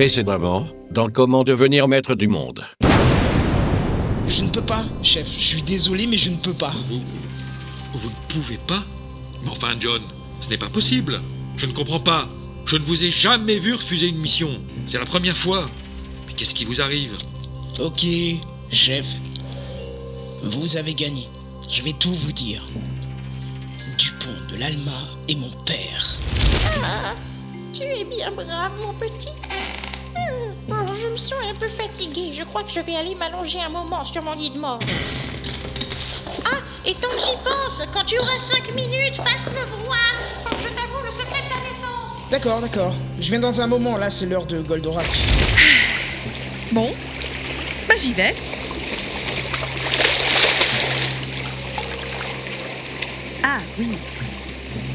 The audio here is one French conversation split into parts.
Précédemment, dans Comment devenir maître du monde. Je ne peux pas, chef. Je suis désolé, mais je ne peux pas. Vous, vous ne pouvez pas? Mais enfin, John, ce n'est pas possible. Je ne comprends pas. Je ne vous ai jamais vu refuser une mission. C'est la première fois. Mais qu'est-ce qui vous arrive? Ok, chef. Vous avez gagné. Je vais tout vous dire. Dupont de l'Alma est mon père. Ah, tu es bien brave, mon petit. Hmm, je me sens un peu fatiguée. Je crois que je vais aller m'allonger un moment sur mon lit de mort. Ah, et tant que j'y pense, quand tu auras 5 minutes, passe me voir. Je t'avoue le secret de ta naissance. D'accord, d'accord. Je viens dans un moment, là, c'est l'heure de Goldorak. Bon, bah j'y vais. Ah oui,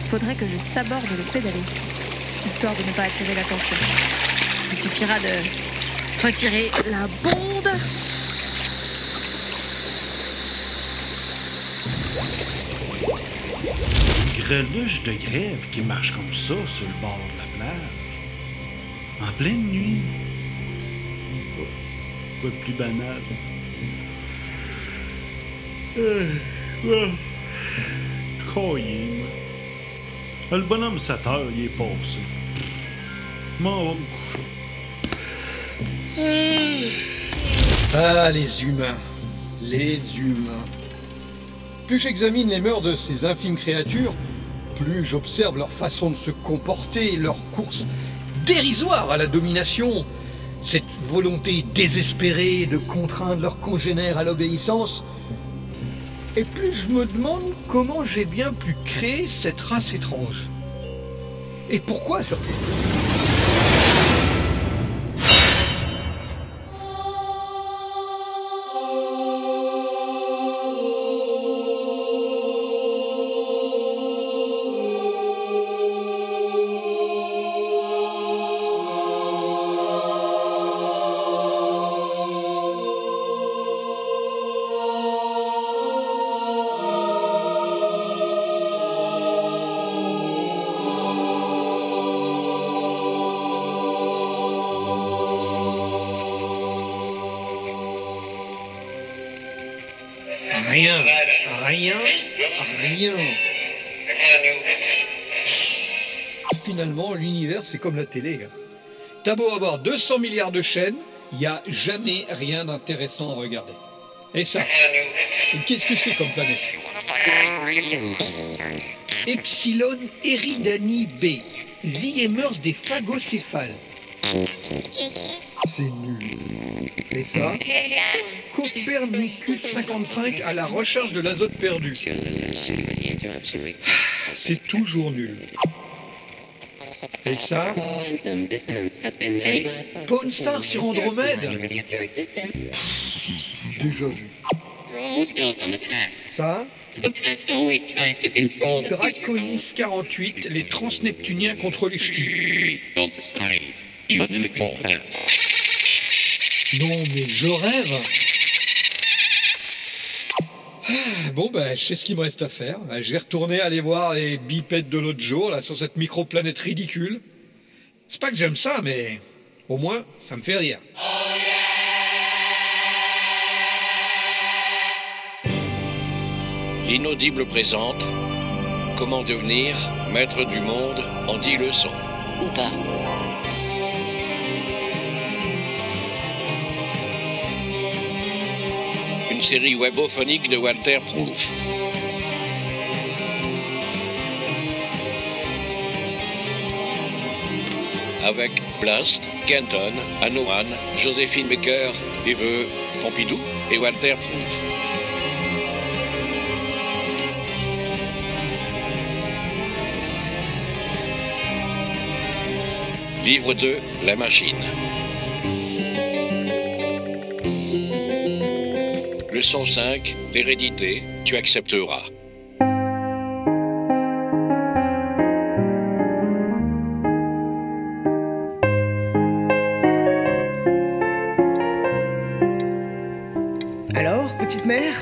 faudrait que je saborde le pédalo, histoire de ne pas attirer l'attention. Il suffira de retirer la bonde. Une greluche de grève qui marche comme ça sur le bord de la plage. En pleine nuit. Quoi- de plus banal? Euh, euh. Ah, Le bonhomme 7 heures, il est passé. M'en va me coucher. Ah, les humains. Les humains. Plus j'examine les mœurs de ces infimes créatures, plus j'observe leur façon de se comporter, leur course dérisoire à la domination, cette volonté désespérée de contraindre leurs congénères à l'obéissance. Et plus je me demande comment j'ai bien pu créer cette race étrange. Et pourquoi surtout? Rien. Finalement, l'univers, c'est comme la télé. hein. T'as beau avoir 200 milliards de chaînes, il n'y a jamais rien d'intéressant à regarder. Et ça, qu'est-ce que c'est comme planète? Epsilon Eridani B. Vie et mœurs des phagocéphales. C'est nul. Et ça Copernicus 55 à la recherche de l'azote perdu. C'est toujours nul. Et ça Pawn Star sur Andromède Déjà vu. Ça Draconis 48, les transneptuniens contre les ch'tis. Non mais je rêve Ah, Bon ben, je sais ce qu'il me reste à faire. Euh, Je vais retourner aller voir les bipèdes de l'autre jour, là, sur cette microplanète ridicule. C'est pas que j'aime ça, mais au moins, ça me fait rire. L'inaudible présente Comment devenir maître du monde en 10 leçons. Ou pas. Série webophonique de Walter Proof. Avec Blast, Kenton, Anoran, Joséphine Baker, Viveux, Pompidou et Walter Proof. Livre 2, La machine. Leçon 5, d'hérédité, tu accepteras. Alors, petite mère,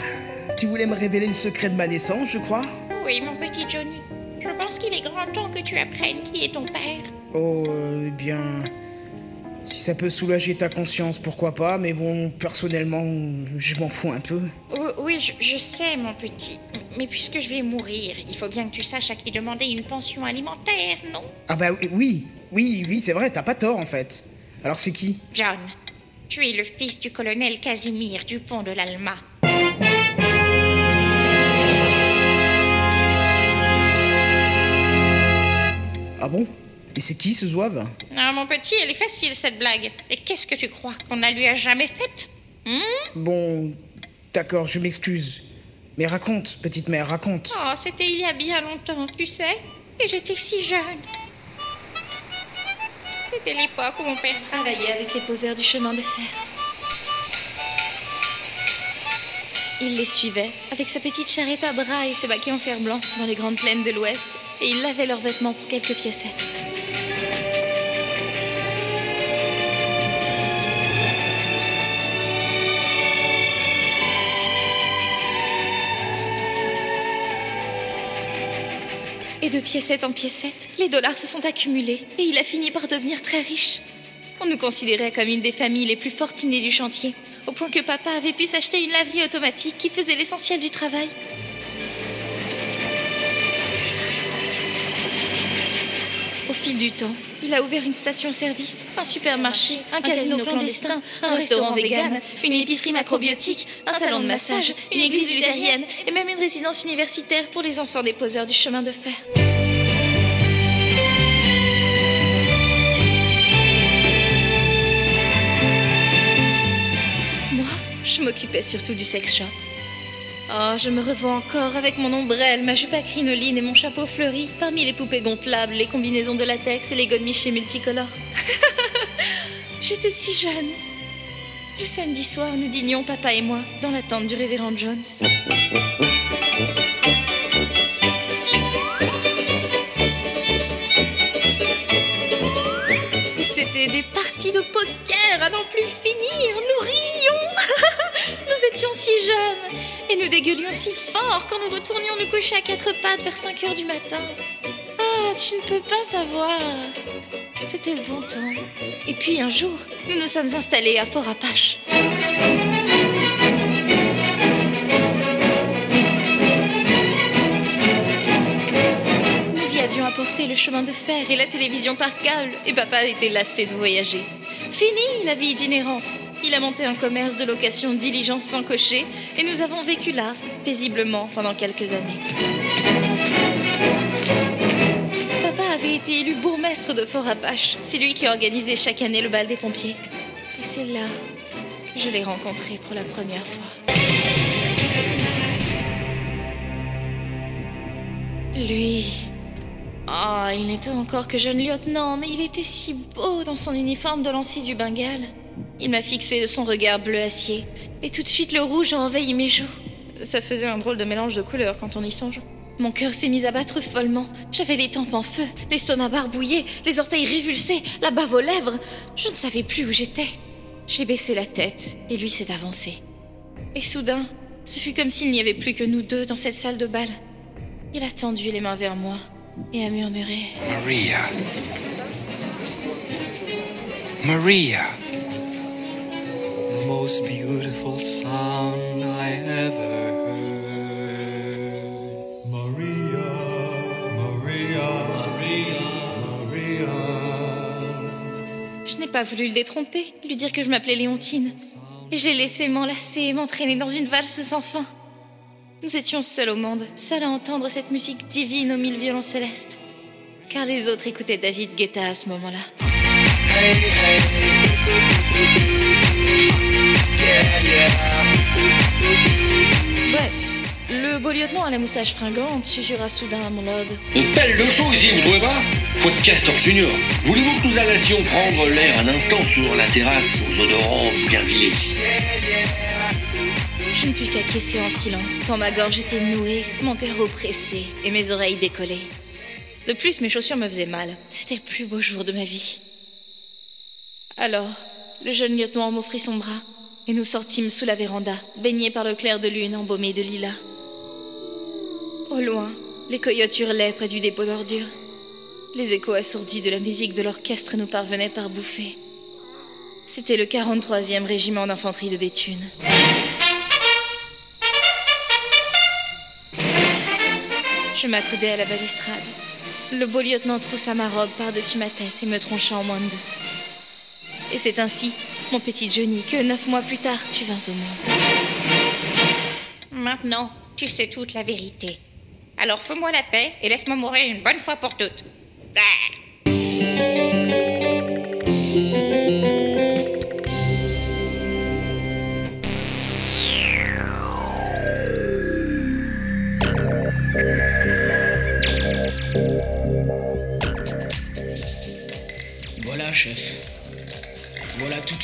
tu voulais me révéler le secret de ma naissance, je crois? Oui, mon petit Johnny. Je pense qu'il est grand temps que tu apprennes qui est ton père. Oh, eh bien... Si ça peut soulager ta conscience, pourquoi pas, mais bon, personnellement, je m'en fous un peu. Oui, je, je sais, mon petit. Mais puisque je vais mourir, il faut bien que tu saches à qui demander une pension alimentaire, non? Ah bah oui, oui, oui, c'est vrai, t'as pas tort en fait. Alors c'est qui? John, tu es le fils du colonel Casimir Dupont de l'Alma. Ah bon? Et c'est qui ce zouave Ah, mon petit, elle est facile, cette blague. Et qu'est-ce que tu crois qu'on ne lui a jamais faite Hmm Bon, d'accord, je m'excuse. Mais raconte, petite mère, raconte. Oh, c'était il y a bien longtemps, tu sais. Et j'étais si jeune. C'était l'époque où mon père travaillait. Travaillait avec les poseurs du chemin de fer. Il les suivait avec sa petite charrette à bras et ses baquets en fer blanc dans les grandes plaines de l'Ouest et il lavait leurs vêtements pour quelques piécettes. Et de piécette en piécette, les dollars se sont accumulés et il a fini par devenir très riche. On nous considérait comme une des familles les plus fortunées du chantier, au point que papa avait pu s'acheter une laverie automatique qui faisait l'essentiel du travail. Fil du temps, il a ouvert une station-service, un supermarché, un, casino, clandestin, un restaurant vegan, une épicerie macrobiotique, un salon de massage, une église luthérienne et même une résidence universitaire pour les enfants des poseurs du chemin de fer. Moi, je m'occupais surtout du sex shop. Oh, je me revois encore avec mon ombrelle, ma jupe à crinoline et mon chapeau fleuri, parmi les poupées gonflables, les combinaisons de latex et les godemichés multicolores. J'étais si jeune. Le samedi soir, nous dînions, papa et moi, dans la tente du révérend Jones. C'était des parties de poker à n'en plus finir. Nous rions. nous étions si jeunes. Et nous dégueulions si fort quand nous retournions nous coucher à quatre pattes vers 5 heures du matin. Ah, tu ne peux pas savoir. C'était le bon temps. Et puis un jour, nous nous sommes installés à Fort Apache. Nous y avions apporté le chemin de fer et la télévision par câble, et papa était lassé de voyager. Fini la vie itinérante. Il a monté un commerce de location diligence sans cocher, et nous avons vécu là, paisiblement, pendant quelques années. Papa avait été élu bourgmestre de Fort Apache. C'est lui qui organisait chaque année le bal des pompiers. Et c'est là que je l'ai rencontré pour la première fois. Lui. Ah, il n'était encore que jeune lieutenant, mais il était si beau dans son uniforme de lancier du Bengale. Il m'a fixé de son regard bleu acier, et tout de suite le rouge a envahi mes joues. Ça faisait un drôle de mélange de couleurs quand on y songe. Mon cœur s'est mis à battre follement. J'avais les tempes en feu, l'estomac barbouillé, les orteils révulsés, la bave aux lèvres. Je ne savais plus où j'étais. J'ai baissé la tête, et lui s'est avancé. Et soudain, ce fut comme s'il n'y avait plus que nous deux dans cette salle de bal. Il a tendu les mains vers moi et a murmuré Maria. Maria. The most beautiful sound I ever heard. Maria, Maria, Maria, Maria. Je n'ai pas voulu le détromper, lui dire que je m'appelais Léontine. Et j'ai laissé m'enlacer et m'entraîner dans une valse sans fin. Nous étions seuls au monde, seuls à entendre cette musique divine aux mille violons célestes. Car les autres écoutaient David Guetta à ce moment-là. Bref, le beau lieutenant à la moustache fringante susurra soudain à mon lord. On pèle le show ici, vous trouvez pas? De Castor Junior. Voulez-vous que nous allassions prendre l'air un instant sur la terrasse aux odorants bien vilés Je ne pus qu'acquiescer en silence, tant ma gorge était nouée, mon cœur oppressé et mes oreilles décollées. De plus, mes chaussures me faisaient mal. C'était le plus beau jour de ma vie. Alors, le jeune lieutenant m'offrit son bras, et nous sortîmes sous la véranda, baignés par le clair de lune embaumé de lilas. Au loin, les coyotes hurlaient près du dépôt d'ordures. Les échos assourdis de la musique de l'orchestre nous parvenaient par bouffées. C'était le 43e régiment d'infanterie de Béthune. Je m'accoudais à la balustrade. Le beau lieutenant troussa ma robe par-dessus ma tête et me troncha en moins de deux. Et c'est ainsi, mon petit Johnny, que neuf mois plus tard, tu vins au monde. Maintenant, tu sais toute la vérité. Alors fais-moi la paix et laisse-moi mourir une bonne fois pour toutes. Ah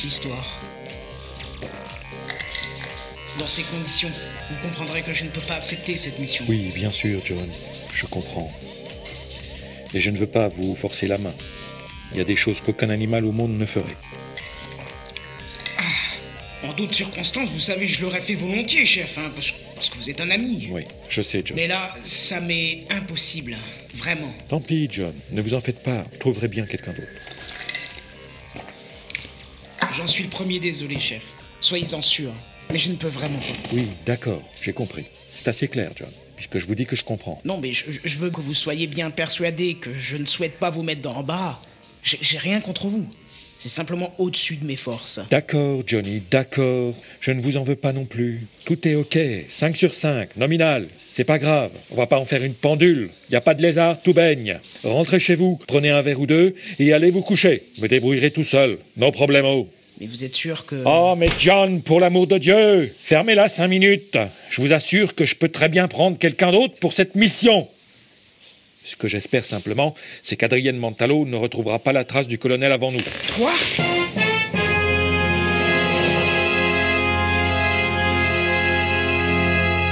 toute l'histoire. Dans ces conditions, vous comprendrez que je ne peux pas accepter cette mission. Oui, bien sûr, John. Je comprends. Et je ne veux pas vous forcer la main. Il y a des choses qu'aucun animal au monde ne ferait. En d'autres circonstances, vous savez, je l'aurais fait volontiers, chef, hein, parce, parce que vous êtes un ami. Oui, je sais, John. Mais là, ça m'est impossible. Vraiment. Tant pis, John. Ne vous en faites pas. Vous trouverez bien quelqu'un d'autre. J'en suis le premier désolé, chef. Soyez-en sûr. Mais je ne peux vraiment pas. Oui, d'accord. J'ai compris. C'est assez clair, John. Puisque je vous dis que je comprends. Non, mais je, je veux que vous soyez bien persuadé que je ne souhaite pas vous mettre dans l'embarras. J'ai j'ai rien contre vous. C'est simplement au-dessus de mes forces. D'accord, Johnny, d'accord. Je ne vous en veux pas non plus. Tout est OK. 5 sur 5, nominal. C'est pas grave. On va pas en faire une pendule. Y a pas de lézard, tout baigne. Rentrez chez vous, prenez un verre ou deux et allez vous coucher. Me débrouillerez tout seul. No problemo. Mais vous êtes sûr que... Oh, mais John, pour l'amour de Dieu, fermez-la cinq minutes. Je vous assure que je peux très bien prendre quelqu'un d'autre pour cette mission. Ce que j'espère simplement, c'est qu'Adrienne Mantalo ne retrouvera pas la trace du colonel avant nous. Quoi?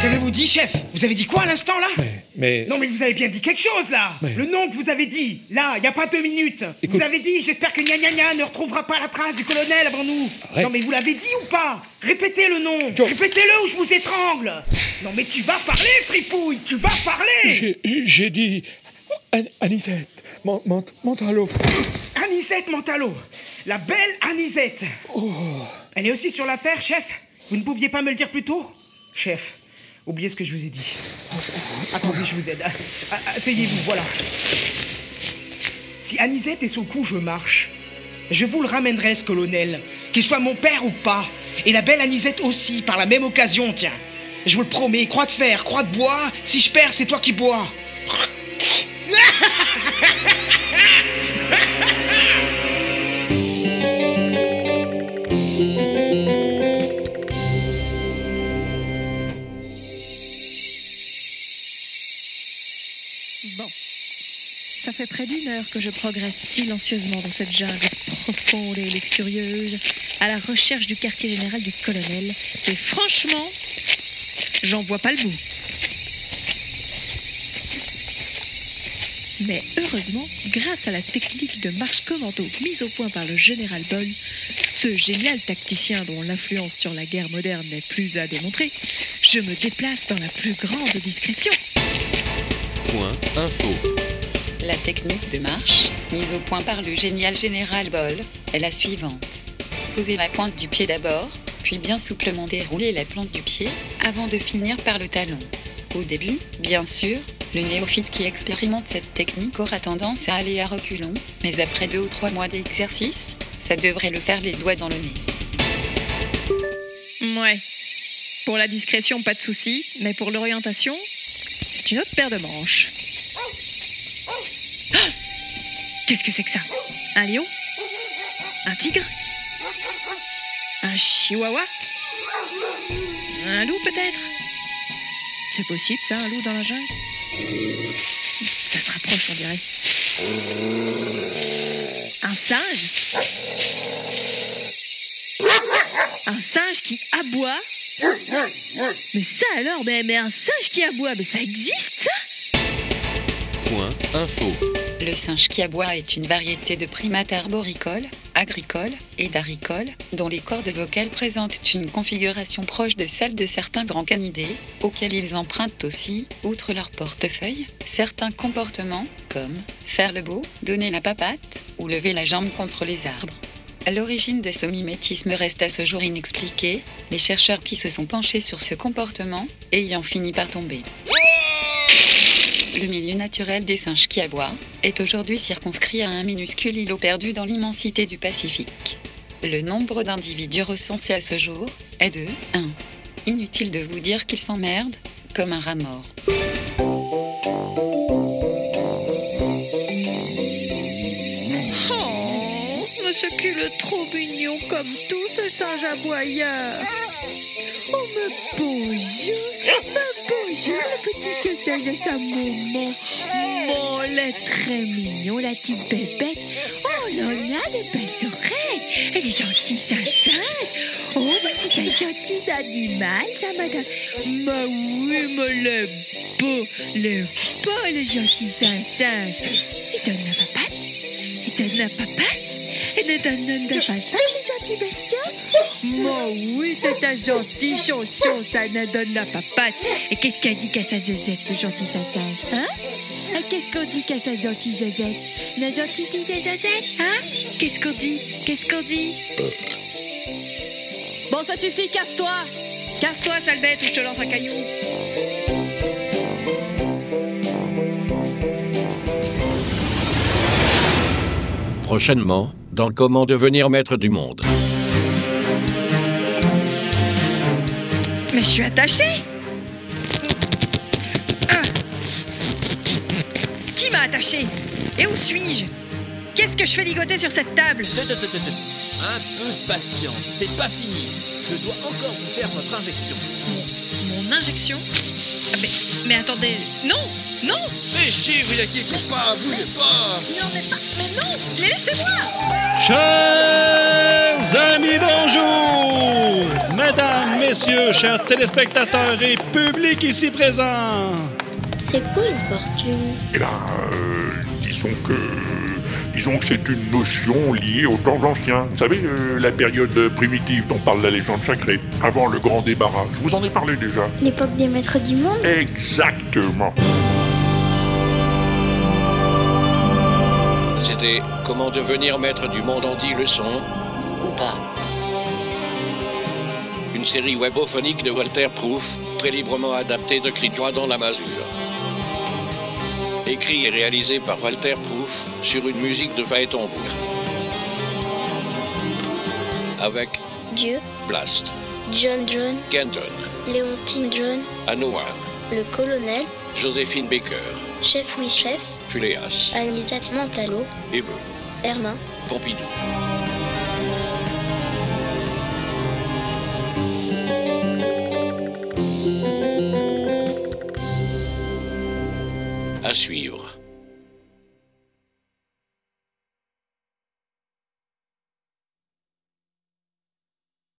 Qu'avez-vous dit, chef? Vous avez dit quoi à l'instant, là? Mais Non mais vous avez bien dit quelque chose là. Mais- Le nom que vous avez dit, là, il n'y a pas deux minutes. Écoute- Vous avez dit, j'espère que Gna Gna Gna ne retrouvera pas la trace du colonel avant nous. Arrête. Non mais vous l'avez dit ou pas? Répétez le nom. Joe. Répétez-le ou je vous étrangle. Non mais tu vas parler, fripouille. Tu vas parler. J'ai- dit An- Anisette, Mon- Mont- Montalo. Anisette Mantalo La belle Anisette. Oh. Elle est aussi sur l'affaire, chef. Vous ne pouviez pas me le dire plus tôt? Chef, oubliez ce que je vous ai dit. Attendez, je vous aide. Ah, ah, Asseyez-vous, voilà. Si Anisette est sous le coup, je marche. Je vous le ramènerai, ce colonel, qu'il soit mon père ou pas. Et la belle Anisette aussi, par la même occasion, tiens. Je vous le promets, croix de fer, croix de bois, si je perds, c'est toi qui bois. Bon. Ça fait près d'une heure que je progresse silencieusement dans cette jungle profonde et luxurieuse, à la recherche du quartier général du colonel. Et franchement, j'en vois pas le bout. Mais heureusement, grâce à la technique de marche commando mise au point par le général Boll, ce génial tacticien dont l'influence sur la guerre moderne n'est plus à démontrer, je me déplace dans la plus grande discrétion. La technique de marche, mise au point par le génial général Boll, est la suivante. Posez la pointe du pied d'abord, puis bien souplement dérouler la plante du pied, avant de finir par le talon. Au début, bien sûr, le néophyte qui expérimente cette technique aura tendance à aller à reculons, mais après deux ou trois mois d'exercice, ça devrait le faire les doigts dans le nez. Ouais. Pour la discrétion, pas de souci, mais pour l'orientation, c'est une autre paire de manches. Qu'est-ce que c'est que ça? Un lion? Un tigre? Un chihuahua? Un loup peut-être? C'est possible ça, un loup dans la jungle? Ça se rapproche, on dirait. Un singe? Un singe qui aboie? Mais ça alors, mais, mais un singe qui aboie, mais ça existe ça? Info. Le singe qui aboie est une variété de primates arboricoles, agricoles et d'aricoles, dont les cordes vocales présentent une configuration proche de celle de certains grands canidés, auxquels ils empruntent aussi, outre leur portefeuille, certains comportements comme faire le beau, donner la papate ou lever la jambe contre les arbres. À l'origine de ce mimétisme reste à ce jour inexpliqué, les chercheurs qui se sont penchés sur ce comportement ayant fini par tomber. Le milieu naturel des singes qui aboient est aujourd'hui circonscrit à un minuscule îlot perdu dans l'immensité du Pacifique. Le nombre d'individus recensés à ce jour est de 1. Inutile de vous dire qu'ils s'emmerdent comme un rat mort. Oh, mais ce trop mignon comme tout ce singe aboyeur. Oh, me bonjour, me bonjour, le petit singe à sa maman. Mon, est très mignon, la petite bébête. Oh là là, des belles oreilles. Elle est gentille, sa. Oh, mais c'est un gentil animal, ça, madame. Mais oui, mais le beau, le beau, le gentil singe. Il donne la papate. Il donne la papate. Ne donne le gentil bestiau. Moi, oui, c'est un gentil chanson, ça ne donne la papate. Et qu'est-ce qu'a dit qu'à sa zézette, le gentil singe, hein? Ah, Qu'est-ce qu'on dit qu'à sa gentille zézette La gentille dit des zézettes, hein? Qu'est-ce qu'on dit? Qu'est-ce qu'on dit? Bon, ça suffit, casse-toi. Casse-toi, sale bête, ou je te lance un caillou. Prochainement, dans Comment devenir maître du monde. Mais je suis attachée. Qui m'a attachée? Et où suis-je? Qu'est-ce que je fais ligoter sur cette table? Un peu de patience, c'est pas fini. Je dois encore vous faire votre injection. Mon injection? Mais, mais attendez, non Non Mais si, vous inquiétez pas, bougez pas. Non, mais pas, mais non Laissez-moi Chers amis, bonjour! Mesdames, messieurs, chers téléspectateurs et public ici présents! C'est quoi une fortune? Eh ben, euh, disons que. Disons que c'est une notion liée aux temps anciens. Vous savez, euh, la période primitive dont parle la légende sacrée, avant le grand débarras. Je vous en ai parlé déjà. L'époque des maîtres du monde? Exactement. C'était Comment devenir maître du monde en 10 leçons ou pas. Une série webophonique de Walter Proof, très librement adaptée de cris de joie dans la masure. Écrit et réalisé par Walter Proof sur une musique de Phaéton Avec Dieu, Blast, John John, Kenton, Léontine John, Anoan, le colonel, Joséphine Baker, chef oui chef, Fuléas, Anisette Montalo, Hébeu, Hermin, Pompidou.